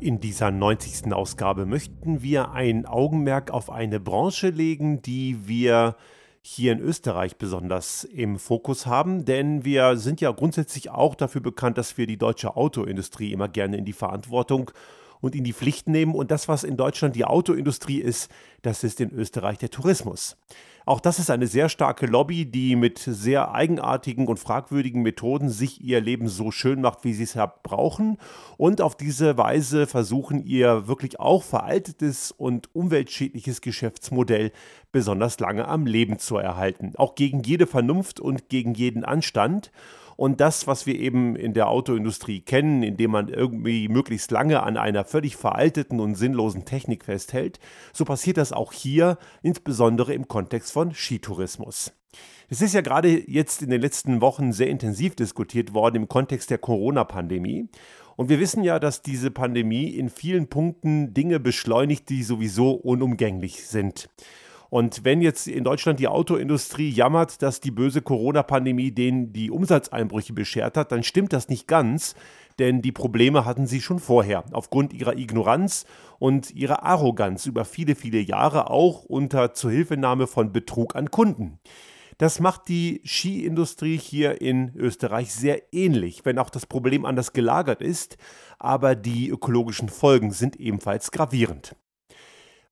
In dieser 90. Ausgabe möchten wir ein Augenmerk auf eine Branche legen, die wir hier in Österreich besonders im Fokus haben, denn wir sind ja grundsätzlich auch dafür bekannt, dass wir die deutsche Autoindustrie immer gerne in die Verantwortung und in die Pflicht nehmen. Und das, was in Deutschland die Autoindustrie ist, das ist in Österreich der Tourismus. Auch das ist eine sehr starke Lobby, die mit sehr eigenartigen und fragwürdigen Methoden sich ihr Leben so schön macht, wie sie es brauchen. Und auf diese Weise versuchen ihr wirklich auch veraltetes und umweltschädliches Geschäftsmodell besonders lange am Leben zu erhalten. Auch gegen jede Vernunft und gegen jeden Anstand. Und das, was wir eben in der Autoindustrie kennen, indem man irgendwie möglichst lange an einer völlig veralteten und sinnlosen Technik festhält, so passiert das auch hier, insbesondere im Kontext von Skitourismus. Es ist ja gerade jetzt in den letzten Wochen sehr intensiv diskutiert worden im Kontext der Corona-Pandemie. Und wir wissen ja, dass diese Pandemie in vielen Punkten Dinge beschleunigt, die sowieso unumgänglich sind. Und wenn jetzt in Deutschland die Autoindustrie jammert, dass die böse Corona-Pandemie denen die Umsatzeinbrüche beschert hat, dann stimmt das nicht ganz, denn die Probleme hatten sie schon vorher, aufgrund ihrer Ignoranz und ihrer Arroganz über viele, viele Jahre, auch unter Zuhilfenahme von Betrug an Kunden. Das macht die Skiindustrie hier in Österreich sehr ähnlich, wenn auch das Problem anders gelagert ist, aber die ökologischen Folgen sind ebenfalls gravierend.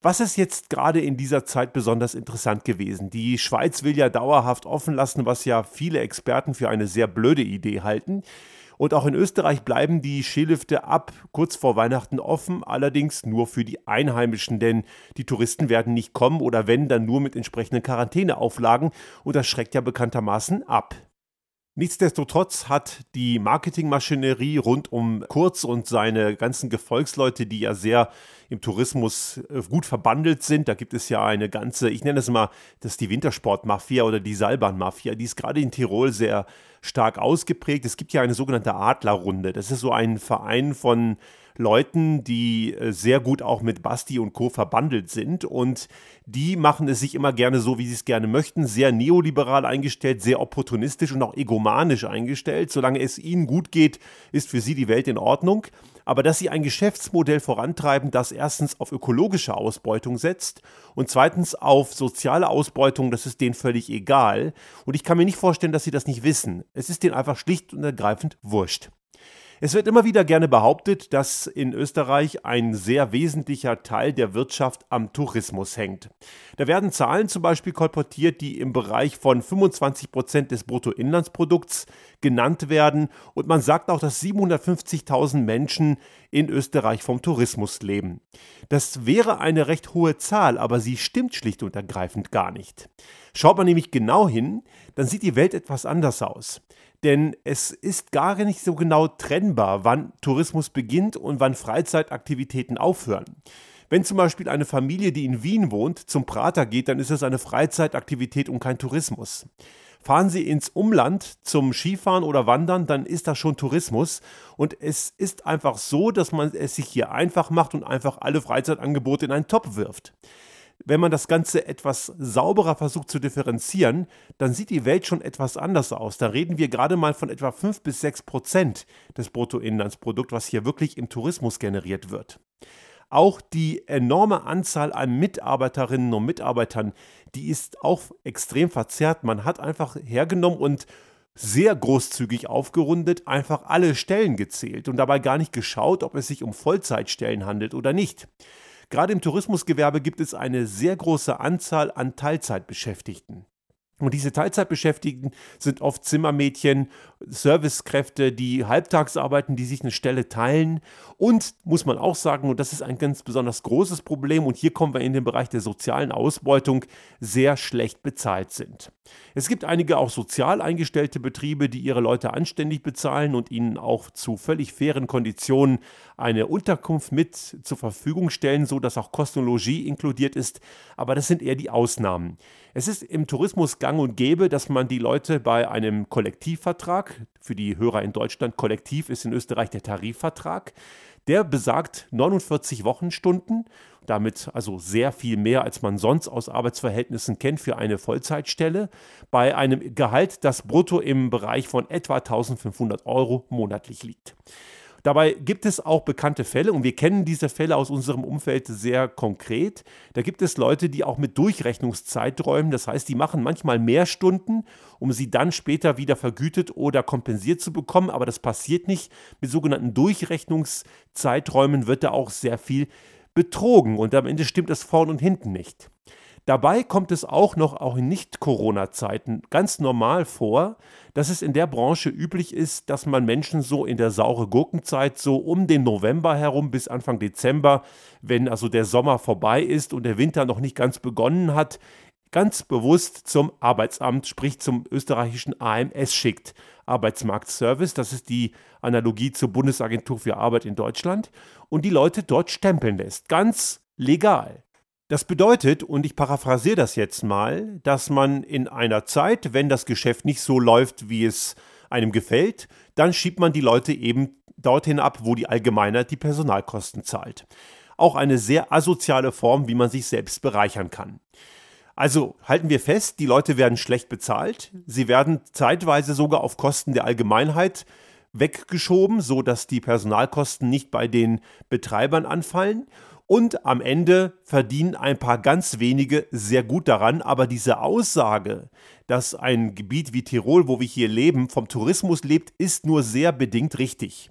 Was ist jetzt gerade in dieser Zeit besonders interessant gewesen? Die Schweiz will ja dauerhaft offen lassen, was ja viele Experten für eine sehr blöde Idee halten. Und auch in Österreich bleiben die Skilifte ab kurz vor Weihnachten offen, allerdings nur für die Einheimischen, denn die Touristen werden nicht kommen oder wenn, dann nur mit entsprechenden Quarantäneauflagen und das schreckt ja bekanntermaßen ab. Nichtsdestotrotz hat die Marketingmaschinerie rund um Kurz und seine ganzen Gefolgsleute, die ja sehr im Tourismus äh, gut verbandelt sind, da gibt es ja eine ganze, ich nenne es mal, das ist die Wintersportmafia oder die Seilbahnmafia, die ist gerade in Tirol sehr stark ausgeprägt. Es gibt ja eine sogenannte Adlerrunde. Das ist so ein Verein von Leuten, die äh, sehr gut auch mit Basti und Co. verbandelt sind. Und die machen es sich immer gerne so, wie sie es gerne möchten. Sehr neoliberal eingestellt, sehr opportunistisch und auch egomanisch eingestellt. Solange es ihnen gut geht, ist für sie die Welt in Ordnung. Aber dass sie ein Geschäftsmodell vorantreiben, das erstens auf ökologische Ausbeutung setzt und zweitens auf soziale Ausbeutung, das ist denen völlig egal. Und ich kann mir nicht vorstellen, dass sie das nicht wissen. Es ist denen einfach schlicht und ergreifend wurscht. Es wird immer wieder gerne behauptet, dass in Österreich ein sehr wesentlicher Teil der Wirtschaft am Tourismus hängt. Da werden Zahlen zum Beispiel kolportiert, die im Bereich von 25 Prozent des Bruttoinlandsprodukts genannt werden. Und man sagt auch, dass 750.000 Menschen in Österreich vom Tourismus leben. Das wäre eine recht hohe Zahl, aber sie stimmt schlicht und ergreifend gar nicht. Schaut man nämlich genau hin, dann sieht die Welt etwas anders aus. Denn es ist gar nicht so genau trennbar, wann Tourismus beginnt und wann Freizeitaktivitäten aufhören. Wenn zum Beispiel eine Familie, die in Wien wohnt, zum Prater geht, dann ist es eine Freizeitaktivität und kein Tourismus. Fahren Sie ins Umland zum Skifahren oder Wandern, dann ist das schon Tourismus. Und es ist einfach so, dass man es sich hier einfach macht und einfach alle Freizeitangebote in einen Topf wirft wenn man das Ganze etwas sauberer versucht zu differenzieren, dann sieht die Welt schon etwas anders aus. Da reden wir gerade mal von etwa 5 bis 6 Prozent des Bruttoinlandsprodukts, was hier wirklich im Tourismus generiert wird. Auch die enorme Anzahl an Mitarbeiterinnen und Mitarbeitern, die ist auch extrem verzerrt. Man hat einfach hergenommen und sehr großzügig aufgerundet einfach alle Stellen gezählt und dabei gar nicht geschaut, ob es sich um Vollzeitstellen handelt oder nicht. Gerade im Tourismusgewerbe gibt es eine sehr große Anzahl an Teilzeitbeschäftigten. Und diese Teilzeitbeschäftigten sind oft Zimmermädchen, Servicekräfte, die halbtags arbeiten, die sich eine Stelle teilen. Und muss man auch sagen, und das ist ein ganz besonders großes Problem, und hier kommen wir in den Bereich der sozialen Ausbeutung, sehr schlecht bezahlt sind. Es gibt einige auch sozial eingestellte Betriebe, die ihre Leute anständig bezahlen und ihnen auch zu völlig fairen Konditionen eine Unterkunft mit zur Verfügung stellen, sodass auch Kostologie inkludiert ist. Aber das sind eher die Ausnahmen. Es ist im Tourismus gang und gäbe, dass man die Leute bei einem Kollektivvertrag, für die Hörer in Deutschland, Kollektiv ist in Österreich der Tarifvertrag, der besagt 49 Wochenstunden, damit also sehr viel mehr, als man sonst aus Arbeitsverhältnissen kennt für eine Vollzeitstelle, bei einem Gehalt, das brutto im Bereich von etwa 1500 Euro monatlich liegt. Dabei gibt es auch bekannte Fälle und wir kennen diese Fälle aus unserem Umfeld sehr konkret. Da gibt es Leute, die auch mit Durchrechnungszeiträumen, das heißt, die machen manchmal mehr Stunden, um sie dann später wieder vergütet oder kompensiert zu bekommen, aber das passiert nicht. Mit sogenannten Durchrechnungszeiträumen wird da auch sehr viel betrogen und am Ende stimmt es vorn und hinten nicht. Dabei kommt es auch noch, auch in Nicht-Corona-Zeiten, ganz normal vor, dass es in der Branche üblich ist, dass man Menschen so in der saure Gurkenzeit, so um den November herum bis Anfang Dezember, wenn also der Sommer vorbei ist und der Winter noch nicht ganz begonnen hat, ganz bewusst zum Arbeitsamt, sprich zum österreichischen AMS schickt. Arbeitsmarktservice, das ist die Analogie zur Bundesagentur für Arbeit in Deutschland, und die Leute dort stempeln lässt. Ganz legal. Das bedeutet, und ich paraphrasiere das jetzt mal, dass man in einer Zeit, wenn das Geschäft nicht so läuft, wie es einem gefällt, dann schiebt man die Leute eben dorthin ab, wo die Allgemeinheit die Personalkosten zahlt. Auch eine sehr asoziale Form, wie man sich selbst bereichern kann. Also halten wir fest, die Leute werden schlecht bezahlt, sie werden zeitweise sogar auf Kosten der Allgemeinheit weggeschoben, sodass die Personalkosten nicht bei den Betreibern anfallen und am Ende verdienen ein paar ganz wenige sehr gut daran. Aber diese Aussage, dass ein Gebiet wie Tirol, wo wir hier leben, vom Tourismus lebt, ist nur sehr bedingt richtig.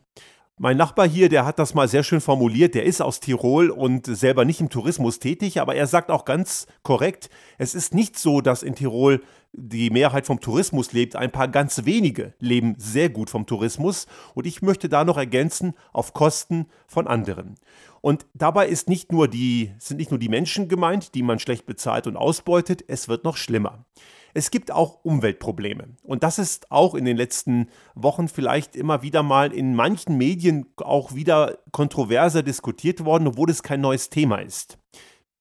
Mein Nachbar hier, der hat das mal sehr schön formuliert. Der ist aus Tirol und selber nicht im Tourismus tätig, aber er sagt auch ganz korrekt, es ist nicht so, dass in Tirol die Mehrheit vom Tourismus lebt. Ein paar ganz wenige leben sehr gut vom Tourismus und ich möchte da noch ergänzen, auf Kosten von anderen. Und dabei ist nicht nur die, sind nicht nur die Menschen gemeint, die man schlecht bezahlt und ausbeutet, es wird noch schlimmer. Es gibt auch Umweltprobleme. Und das ist auch in den letzten Wochen vielleicht immer wieder mal in manchen Medien auch wieder kontroverser diskutiert worden, obwohl es kein neues Thema ist.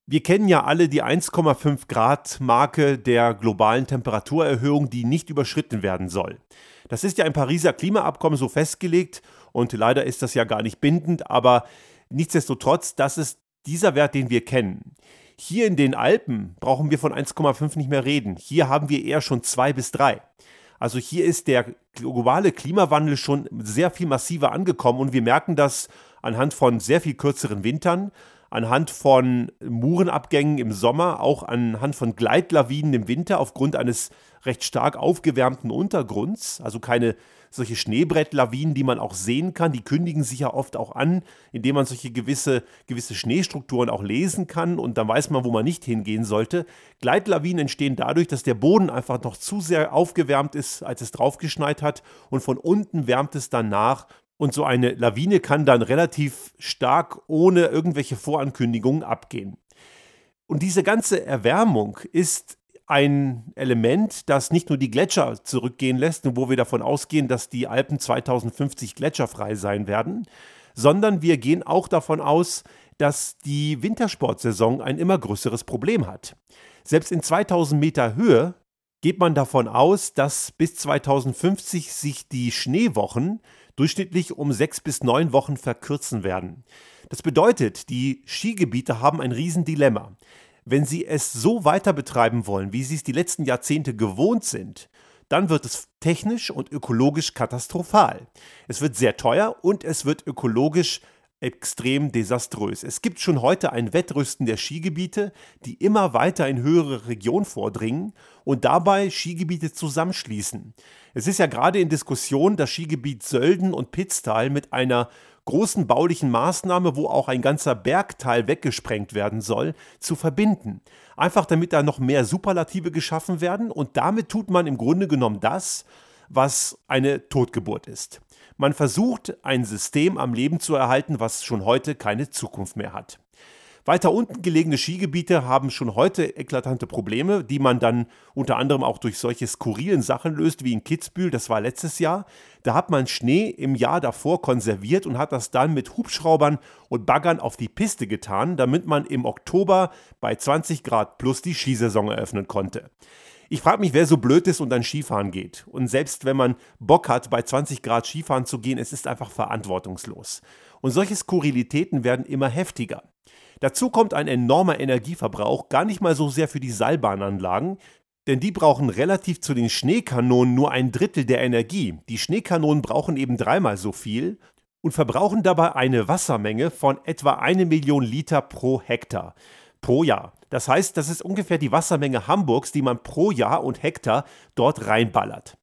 Wir kennen ja alle die 1,5 Grad Marke der globalen Temperaturerhöhung, die nicht überschritten werden soll. Das ist ja im Pariser Klimaabkommen so festgelegt und leider ist das ja gar nicht bindend, aber Nichtsdestotrotz, das ist dieser Wert, den wir kennen. Hier in den Alpen brauchen wir von 1,5 nicht mehr reden. Hier haben wir eher schon 2 bis 3. Also hier ist der globale Klimawandel schon sehr viel massiver angekommen und wir merken das anhand von sehr viel kürzeren Wintern, anhand von Murenabgängen im Sommer, auch anhand von Gleitlawinen im Winter aufgrund eines recht stark aufgewärmten Untergrunds, also keine solche Schneebrettlawinen, die man auch sehen kann, die kündigen sich ja oft auch an, indem man solche gewisse, gewisse Schneestrukturen auch lesen kann. Und dann weiß man, wo man nicht hingehen sollte. Gleitlawinen entstehen dadurch, dass der Boden einfach noch zu sehr aufgewärmt ist, als es draufgeschneit hat. Und von unten wärmt es dann nach und so eine Lawine kann dann relativ stark ohne irgendwelche Vorankündigungen abgehen. Und diese ganze Erwärmung ist ein Element, das nicht nur die Gletscher zurückgehen lässt wo wir davon ausgehen, dass die Alpen 2050 gletscherfrei sein werden, sondern wir gehen auch davon aus, dass die Wintersportsaison ein immer größeres Problem hat. Selbst in 2000 Meter Höhe geht man davon aus, dass bis 2050 sich die Schneewochen durchschnittlich um sechs bis neun Wochen verkürzen werden. Das bedeutet, die Skigebiete haben ein Riesendilemma. Wenn sie es so weiter betreiben wollen, wie sie es die letzten Jahrzehnte gewohnt sind, dann wird es technisch und ökologisch katastrophal. Es wird sehr teuer und es wird ökologisch extrem desaströs. Es gibt schon heute ein Wettrüsten der Skigebiete, die immer weiter in höhere Regionen vordringen und dabei Skigebiete zusammenschließen. Es ist ja gerade in Diskussion, das Skigebiet Sölden und Pitztal mit einer großen baulichen Maßnahme, wo auch ein ganzer Bergteil weggesprengt werden soll, zu verbinden. Einfach damit da noch mehr Superlative geschaffen werden und damit tut man im Grunde genommen das, was eine Totgeburt ist. Man versucht, ein System am Leben zu erhalten, was schon heute keine Zukunft mehr hat. Weiter unten gelegene Skigebiete haben schon heute eklatante Probleme, die man dann unter anderem auch durch solche skurrilen Sachen löst, wie in Kitzbühel, das war letztes Jahr. Da hat man Schnee im Jahr davor konserviert und hat das dann mit Hubschraubern und Baggern auf die Piste getan, damit man im Oktober bei 20 Grad plus die Skisaison eröffnen konnte. Ich frage mich, wer so blöd ist und dann Skifahren geht. Und selbst wenn man Bock hat, bei 20 Grad Skifahren zu gehen, es ist einfach verantwortungslos. Und solche Skurrilitäten werden immer heftiger. Dazu kommt ein enormer Energieverbrauch, gar nicht mal so sehr für die Seilbahnanlagen, denn die brauchen relativ zu den Schneekanonen nur ein Drittel der Energie. Die Schneekanonen brauchen eben dreimal so viel und verbrauchen dabei eine Wassermenge von etwa eine Million Liter pro Hektar pro Jahr. Das heißt, das ist ungefähr die Wassermenge Hamburgs, die man pro Jahr und Hektar dort reinballert.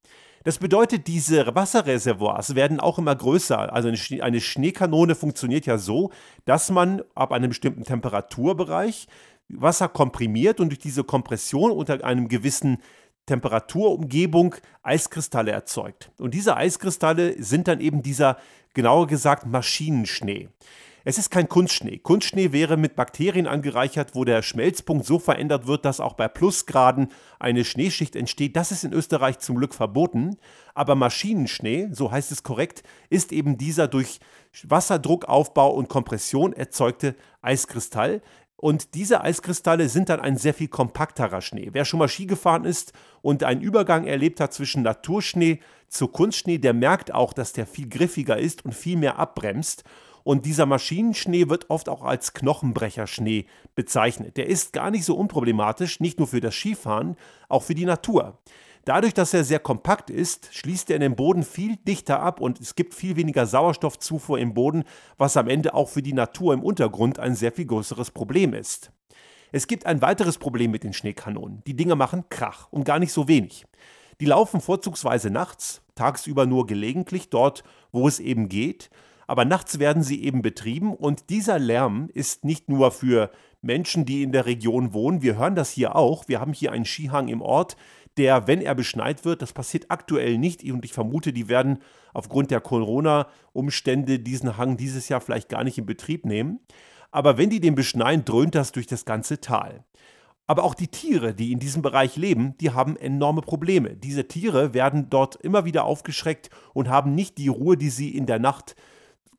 Das bedeutet, diese Wasserreservoirs werden auch immer größer. Also eine Schneekanone funktioniert ja so, dass man ab einem bestimmten Temperaturbereich Wasser komprimiert und durch diese Kompression unter einem gewissen Temperaturumgebung Eiskristalle erzeugt. Und diese Eiskristalle sind dann eben dieser, genauer gesagt, Maschinenschnee. Es ist kein Kunstschnee. Kunstschnee wäre mit Bakterien angereichert, wo der Schmelzpunkt so verändert wird, dass auch bei Plusgraden eine Schneeschicht entsteht. Das ist in Österreich zum Glück verboten. Aber Maschinenschnee, so heißt es korrekt, ist eben dieser durch Wasserdruckaufbau und Kompression erzeugte Eiskristall. Und diese Eiskristalle sind dann ein sehr viel kompakterer Schnee. Wer schon mal Ski gefahren ist und einen Übergang erlebt hat zwischen Naturschnee zu Kunstschnee, der merkt auch, dass der viel griffiger ist und viel mehr abbremst. Und dieser Maschinenschnee wird oft auch als Knochenbrecherschnee bezeichnet. Der ist gar nicht so unproblematisch, nicht nur für das Skifahren, auch für die Natur. Dadurch, dass er sehr kompakt ist, schließt er in den Boden viel dichter ab und es gibt viel weniger Sauerstoffzufuhr im Boden, was am Ende auch für die Natur im Untergrund ein sehr viel größeres Problem ist. Es gibt ein weiteres Problem mit den Schneekanonen. Die Dinge machen Krach und gar nicht so wenig. Die laufen vorzugsweise nachts, tagsüber nur gelegentlich dort, wo es eben geht aber nachts werden sie eben betrieben und dieser Lärm ist nicht nur für Menschen, die in der Region wohnen, wir hören das hier auch, wir haben hier einen Skihang im Ort, der, wenn er beschneit wird, das passiert aktuell nicht und ich vermute, die werden aufgrund der Corona-Umstände diesen Hang dieses Jahr vielleicht gar nicht in Betrieb nehmen. Aber wenn die den beschneien, dröhnt das durch das ganze Tal. Aber auch die Tiere, die in diesem Bereich leben, die haben enorme Probleme. Diese Tiere werden dort immer wieder aufgeschreckt und haben nicht die Ruhe, die sie in der Nacht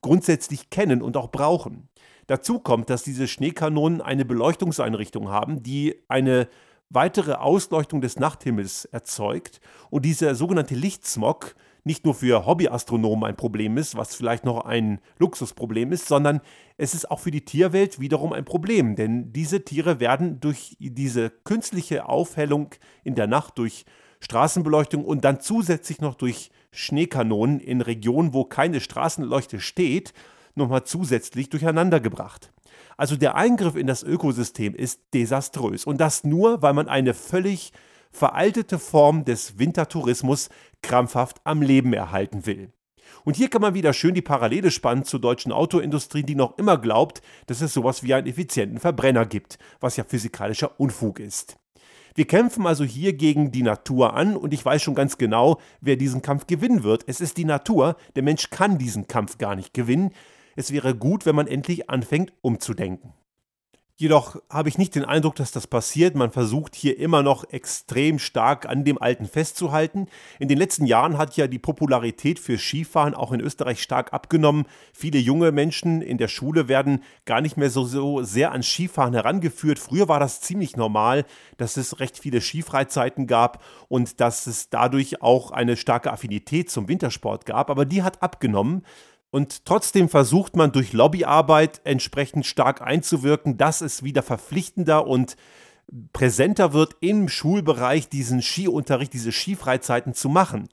grundsätzlich kennen und auch brauchen. Dazu kommt, dass diese Schneekanonen eine Beleuchtungseinrichtung haben, die eine weitere Ausleuchtung des Nachthimmels erzeugt und dieser sogenannte Lichtsmog nicht nur für Hobbyastronomen ein Problem ist, was vielleicht noch ein Luxusproblem ist, sondern es ist auch für die Tierwelt wiederum ein Problem, denn diese Tiere werden durch diese künstliche Aufhellung in der Nacht, durch Straßenbeleuchtung und dann zusätzlich noch durch Schneekanonen in Regionen, wo keine Straßenleuchte steht, nochmal zusätzlich durcheinandergebracht. Also der Eingriff in das Ökosystem ist desaströs und das nur, weil man eine völlig veraltete Form des Wintertourismus krampfhaft am Leben erhalten will. Und hier kann man wieder schön die Parallele spannen zur deutschen Autoindustrie, die noch immer glaubt, dass es sowas wie einen effizienten Verbrenner gibt, was ja physikalischer Unfug ist. Wir kämpfen also hier gegen die Natur an und ich weiß schon ganz genau, wer diesen Kampf gewinnen wird. Es ist die Natur. Der Mensch kann diesen Kampf gar nicht gewinnen. Es wäre gut, wenn man endlich anfängt umzudenken. Jedoch habe ich nicht den Eindruck, dass das passiert. Man versucht hier immer noch extrem stark an dem Alten festzuhalten. In den letzten Jahren hat ja die Popularität für Skifahren auch in Österreich stark abgenommen. Viele junge Menschen in der Schule werden gar nicht mehr so, so sehr an Skifahren herangeführt. Früher war das ziemlich normal, dass es recht viele Skifreizeiten gab und dass es dadurch auch eine starke Affinität zum Wintersport gab. Aber die hat abgenommen. Und trotzdem versucht man durch Lobbyarbeit entsprechend stark einzuwirken, dass es wieder verpflichtender und präsenter wird im Schulbereich diesen Skiunterricht, diese Skifreizeiten zu machen.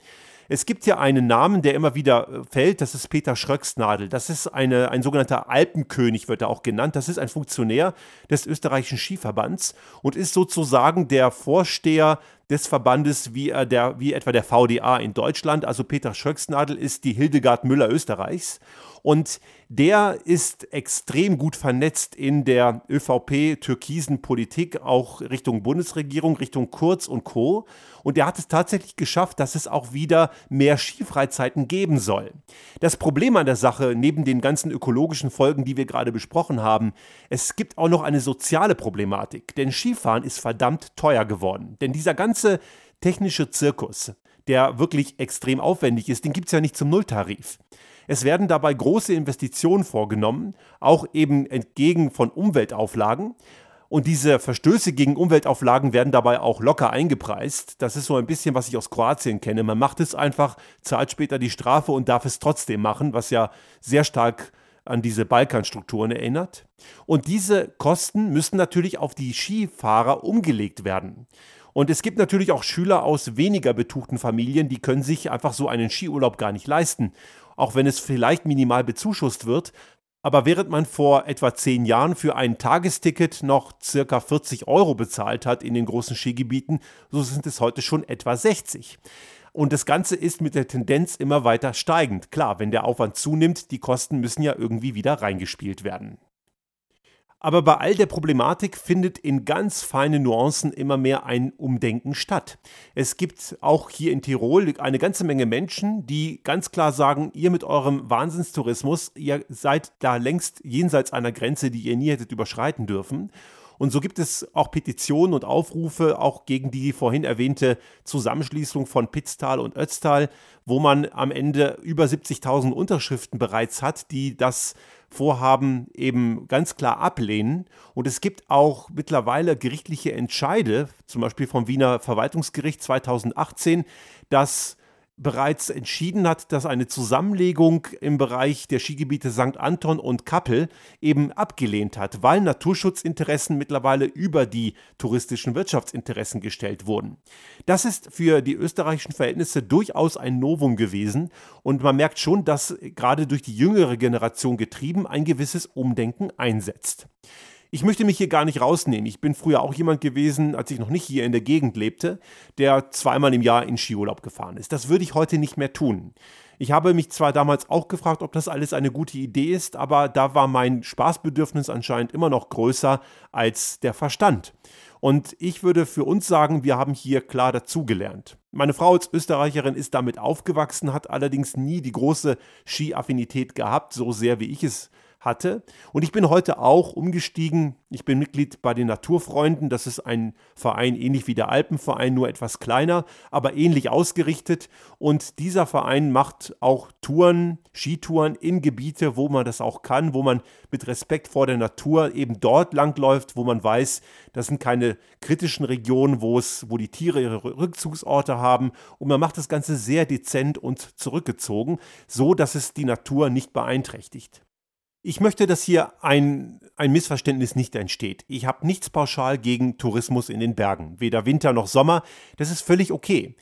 Es gibt ja einen Namen, der immer wieder äh, fällt, das ist Peter Schröcksnadel. Das ist eine, ein sogenannter Alpenkönig, wird er auch genannt. Das ist ein Funktionär des österreichischen Skiverbands und ist sozusagen der Vorsteher des Verbandes wie, äh, der, wie etwa der VDA in Deutschland. Also Peter Schröcksnadel ist die Hildegard Müller Österreichs. Und der ist extrem gut vernetzt in der ÖVP-türkisen Politik, auch Richtung Bundesregierung, Richtung Kurz und Co. Und er hat es tatsächlich geschafft, dass es auch wieder mehr Skifreizeiten geben soll. Das Problem an der Sache, neben den ganzen ökologischen Folgen, die wir gerade besprochen haben, es gibt auch noch eine soziale Problematik. Denn Skifahren ist verdammt teuer geworden. Denn dieser ganze technische Zirkus, der wirklich extrem aufwendig ist, den gibt es ja nicht zum Nulltarif. Es werden dabei große Investitionen vorgenommen, auch eben entgegen von Umweltauflagen. Und diese Verstöße gegen Umweltauflagen werden dabei auch locker eingepreist. Das ist so ein bisschen, was ich aus Kroatien kenne. Man macht es einfach, zahlt später die Strafe und darf es trotzdem machen, was ja sehr stark an diese Balkanstrukturen erinnert. Und diese Kosten müssen natürlich auf die Skifahrer umgelegt werden. Und es gibt natürlich auch Schüler aus weniger betuchten Familien, die können sich einfach so einen Skiurlaub gar nicht leisten. Auch wenn es vielleicht minimal bezuschusst wird. Aber während man vor etwa zehn Jahren für ein Tagesticket noch circa 40 Euro bezahlt hat in den großen Skigebieten, so sind es heute schon etwa 60. Und das Ganze ist mit der Tendenz immer weiter steigend. Klar, wenn der Aufwand zunimmt, die Kosten müssen ja irgendwie wieder reingespielt werden. Aber bei all der Problematik findet in ganz feinen Nuancen immer mehr ein Umdenken statt. Es gibt auch hier in Tirol eine ganze Menge Menschen, die ganz klar sagen, ihr mit eurem Wahnsinnstourismus, ihr seid da längst jenseits einer Grenze, die ihr nie hättet überschreiten dürfen. Und so gibt es auch Petitionen und Aufrufe, auch gegen die vorhin erwähnte Zusammenschließung von Pitztal und Ötztal, wo man am Ende über 70.000 Unterschriften bereits hat, die das Vorhaben eben ganz klar ablehnen. Und es gibt auch mittlerweile gerichtliche Entscheide, zum Beispiel vom Wiener Verwaltungsgericht 2018, dass bereits entschieden hat, dass eine Zusammenlegung im Bereich der Skigebiete St. Anton und Kappel eben abgelehnt hat, weil Naturschutzinteressen mittlerweile über die touristischen Wirtschaftsinteressen gestellt wurden. Das ist für die österreichischen Verhältnisse durchaus ein Novum gewesen und man merkt schon, dass gerade durch die jüngere Generation getrieben ein gewisses Umdenken einsetzt. Ich möchte mich hier gar nicht rausnehmen. Ich bin früher auch jemand gewesen, als ich noch nicht hier in der Gegend lebte, der zweimal im Jahr in Skiurlaub gefahren ist. Das würde ich heute nicht mehr tun. Ich habe mich zwar damals auch gefragt, ob das alles eine gute Idee ist, aber da war mein Spaßbedürfnis anscheinend immer noch größer als der Verstand. Und ich würde für uns sagen, wir haben hier klar dazugelernt. Meine Frau als Österreicherin ist damit aufgewachsen, hat allerdings nie die große Skiaffinität gehabt, so sehr wie ich es hatte. Und ich bin heute auch umgestiegen. Ich bin Mitglied bei den Naturfreunden. Das ist ein Verein ähnlich wie der Alpenverein, nur etwas kleiner, aber ähnlich ausgerichtet. Und dieser Verein macht auch Touren, Skitouren in Gebiete, wo man das auch kann, wo man mit Respekt vor der Natur eben dort langläuft, wo man weiß, das sind keine kritischen Regionen, wo es, wo die Tiere ihre Rückzugsorte haben. Und man macht das Ganze sehr dezent und zurückgezogen, so dass es die Natur nicht beeinträchtigt. Ich möchte, dass hier ein, ein Missverständnis nicht entsteht. Ich habe nichts pauschal gegen Tourismus in den Bergen, weder Winter noch Sommer. Das ist völlig okay.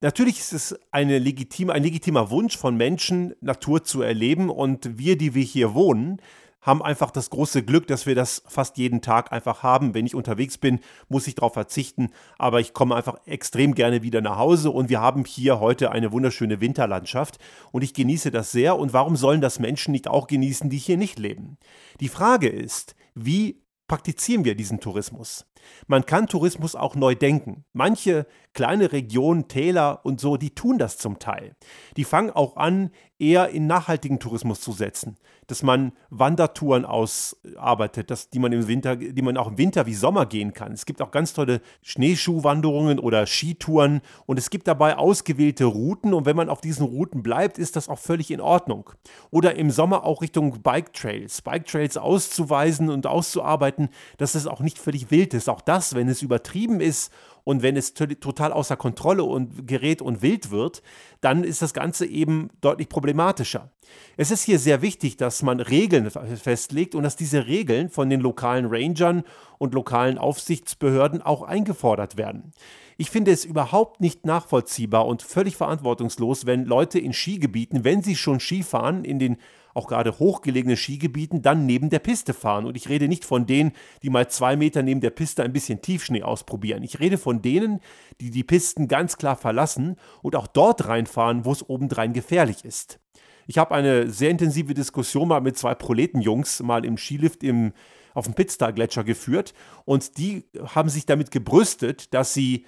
Natürlich ist es legitime, ein legitimer Wunsch von Menschen, Natur zu erleben und wir, die wir hier wohnen, haben einfach das große Glück, dass wir das fast jeden Tag einfach haben. Wenn ich unterwegs bin, muss ich darauf verzichten, aber ich komme einfach extrem gerne wieder nach Hause und wir haben hier heute eine wunderschöne Winterlandschaft und ich genieße das sehr. Und warum sollen das Menschen nicht auch genießen, die hier nicht leben? Die Frage ist, wie praktizieren wir diesen Tourismus? Man kann Tourismus auch neu denken. Manche kleine Regionen, Täler und so, die tun das zum Teil. Die fangen auch an, eher in nachhaltigen Tourismus zu setzen, dass man Wandertouren ausarbeitet, dass, die man im Winter, die man auch im Winter wie Sommer gehen kann. Es gibt auch ganz tolle Schneeschuhwanderungen oder Skitouren und es gibt dabei ausgewählte Routen und wenn man auf diesen Routen bleibt, ist das auch völlig in Ordnung. Oder im Sommer auch Richtung Bike Trails, Bike Trails auszuweisen und auszuarbeiten, dass es auch nicht völlig wild ist. Auch das, wenn es übertrieben ist und wenn es total außer Kontrolle und gerät und wild wird, dann ist das Ganze eben deutlich problematischer. Es ist hier sehr wichtig, dass man Regeln festlegt und dass diese Regeln von den lokalen Rangern und lokalen Aufsichtsbehörden auch eingefordert werden. Ich finde es überhaupt nicht nachvollziehbar und völlig verantwortungslos, wenn Leute in Skigebieten, wenn sie schon Skifahren, in den auch gerade hochgelegenen Skigebieten dann neben der Piste fahren. Und ich rede nicht von denen, die mal zwei Meter neben der Piste ein bisschen Tiefschnee ausprobieren. Ich rede von denen, die die Pisten ganz klar verlassen und auch dort reinfahren, wo es obendrein gefährlich ist. Ich habe eine sehr intensive Diskussion mal mit zwei Proletenjungs mal im Skilift im, auf dem Pitstar-Gletscher geführt und die haben sich damit gebrüstet, dass sie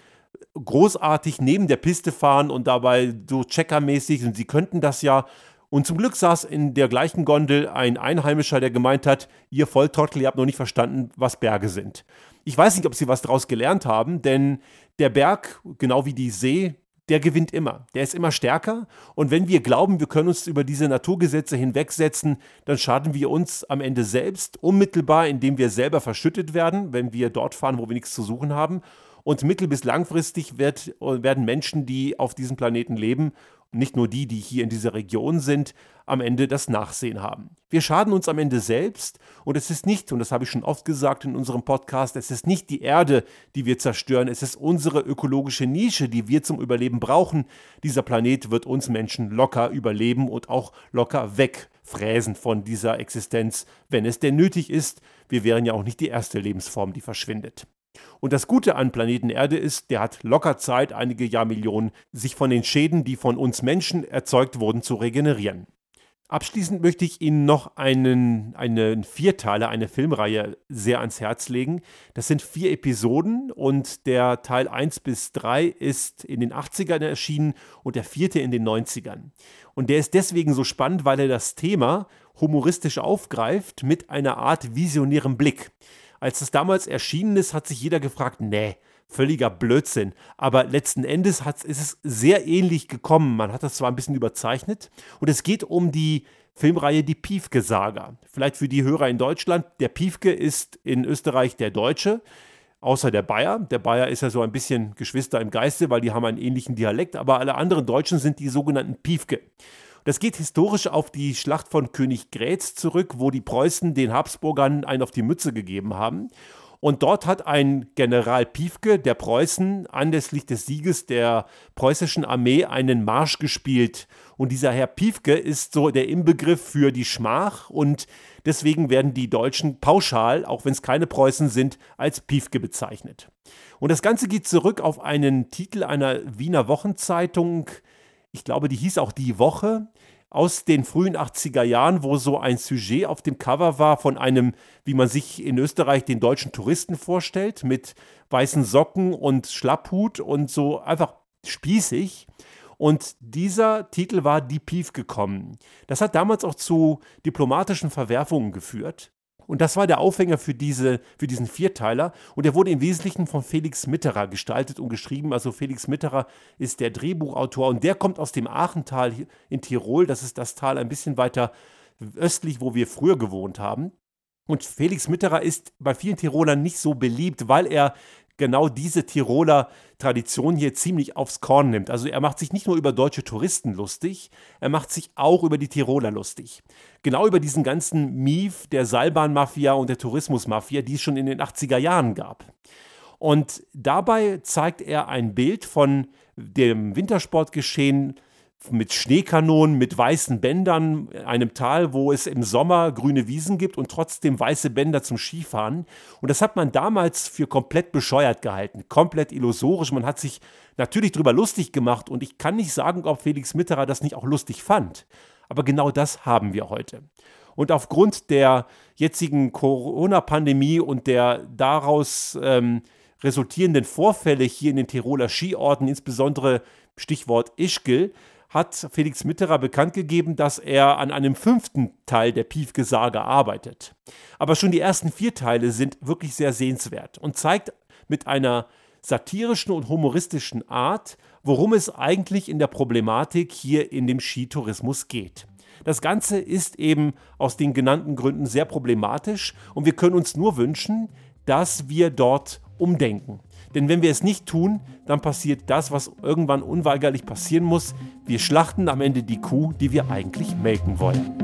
großartig neben der Piste fahren und dabei so checkermäßig und sie könnten das ja und zum Glück saß in der gleichen Gondel ein Einheimischer, der gemeint hat, ihr Volltrottel, ihr habt noch nicht verstanden, was Berge sind. Ich weiß nicht, ob sie was daraus gelernt haben, denn der Berg, genau wie die See, der gewinnt immer. Der ist immer stärker. Und wenn wir glauben, wir können uns über diese Naturgesetze hinwegsetzen, dann schaden wir uns am Ende selbst, unmittelbar, indem wir selber verschüttet werden, wenn wir dort fahren, wo wir nichts zu suchen haben. Und mittel- bis langfristig wird, werden Menschen, die auf diesem Planeten leben, nicht nur die, die hier in dieser Region sind, am Ende das Nachsehen haben. Wir schaden uns am Ende selbst und es ist nicht, und das habe ich schon oft gesagt in unserem Podcast, es ist nicht die Erde, die wir zerstören, es ist unsere ökologische Nische, die wir zum Überleben brauchen. Dieser Planet wird uns Menschen locker überleben und auch locker wegfräsen von dieser Existenz, wenn es denn nötig ist. Wir wären ja auch nicht die erste Lebensform, die verschwindet. Und das Gute an Planeten Erde ist, der hat locker Zeit, einige Jahrmillionen, sich von den Schäden, die von uns Menschen erzeugt wurden, zu regenerieren. Abschließend möchte ich Ihnen noch einen, einen Vierteiler, eine Filmreihe sehr ans Herz legen. Das sind vier Episoden und der Teil 1 bis 3 ist in den 80ern erschienen und der vierte in den 90ern. Und der ist deswegen so spannend, weil er das Thema humoristisch aufgreift mit einer Art visionärem Blick. Als es damals erschienen ist, hat sich jeder gefragt, nee, völliger Blödsinn. Aber letzten Endes ist es sehr ähnlich gekommen. Man hat das zwar ein bisschen überzeichnet. Und es geht um die Filmreihe Die Piefke-Saga. Vielleicht für die Hörer in Deutschland. Der Piefke ist in Österreich der Deutsche, außer der Bayer. Der Bayer ist ja so ein bisschen Geschwister im Geiste, weil die haben einen ähnlichen Dialekt. Aber alle anderen Deutschen sind die sogenannten Piefke. Das geht historisch auf die Schlacht von König Grätz zurück, wo die Preußen den Habsburgern einen auf die Mütze gegeben haben. Und dort hat ein General Piefke der Preußen anlässlich des Sieges der preußischen Armee einen Marsch gespielt. Und dieser Herr Piefke ist so der Inbegriff für die Schmach und deswegen werden die Deutschen pauschal, auch wenn es keine Preußen sind, als Piefke bezeichnet. Und das Ganze geht zurück auf einen Titel einer Wiener Wochenzeitung, ich glaube, die hieß auch Die Woche aus den frühen 80er Jahren, wo so ein Sujet auf dem Cover war von einem, wie man sich in Österreich den deutschen Touristen vorstellt, mit weißen Socken und Schlapphut und so einfach spießig. Und dieser Titel war Die Pief gekommen. Das hat damals auch zu diplomatischen Verwerfungen geführt. Und das war der Aufhänger für, diese, für diesen Vierteiler. Und er wurde im Wesentlichen von Felix Mitterer gestaltet und geschrieben. Also Felix Mitterer ist der Drehbuchautor und der kommt aus dem Aachental in Tirol. Das ist das Tal ein bisschen weiter östlich, wo wir früher gewohnt haben. Und Felix Mitterer ist bei vielen Tirolern nicht so beliebt, weil er genau diese Tiroler Tradition hier ziemlich aufs Korn nimmt. Also er macht sich nicht nur über deutsche Touristen lustig, er macht sich auch über die Tiroler lustig. Genau über diesen ganzen Mief der Seilbahnmafia und der Tourismusmafia, die es schon in den 80er Jahren gab. Und dabei zeigt er ein Bild von dem Wintersportgeschehen mit Schneekanonen, mit weißen Bändern, einem Tal, wo es im Sommer grüne Wiesen gibt und trotzdem weiße Bänder zum Skifahren. Und das hat man damals für komplett bescheuert gehalten, komplett illusorisch. Man hat sich natürlich darüber lustig gemacht und ich kann nicht sagen, ob Felix Mitterer das nicht auch lustig fand. Aber genau das haben wir heute. Und aufgrund der jetzigen Corona-Pandemie und der daraus ähm, resultierenden Vorfälle hier in den Tiroler Skiorten, insbesondere Stichwort Ischgl, hat Felix Mitterer bekannt gegeben, dass er an einem fünften Teil der Piefke-Sage arbeitet. Aber schon die ersten vier Teile sind wirklich sehr sehenswert und zeigt mit einer satirischen und humoristischen Art, worum es eigentlich in der Problematik hier in dem Skitourismus geht. Das Ganze ist eben aus den genannten Gründen sehr problematisch und wir können uns nur wünschen, dass wir dort umdenken. Denn wenn wir es nicht tun, dann passiert das, was irgendwann unweigerlich passieren muss. Wir schlachten am Ende die Kuh, die wir eigentlich melken wollen.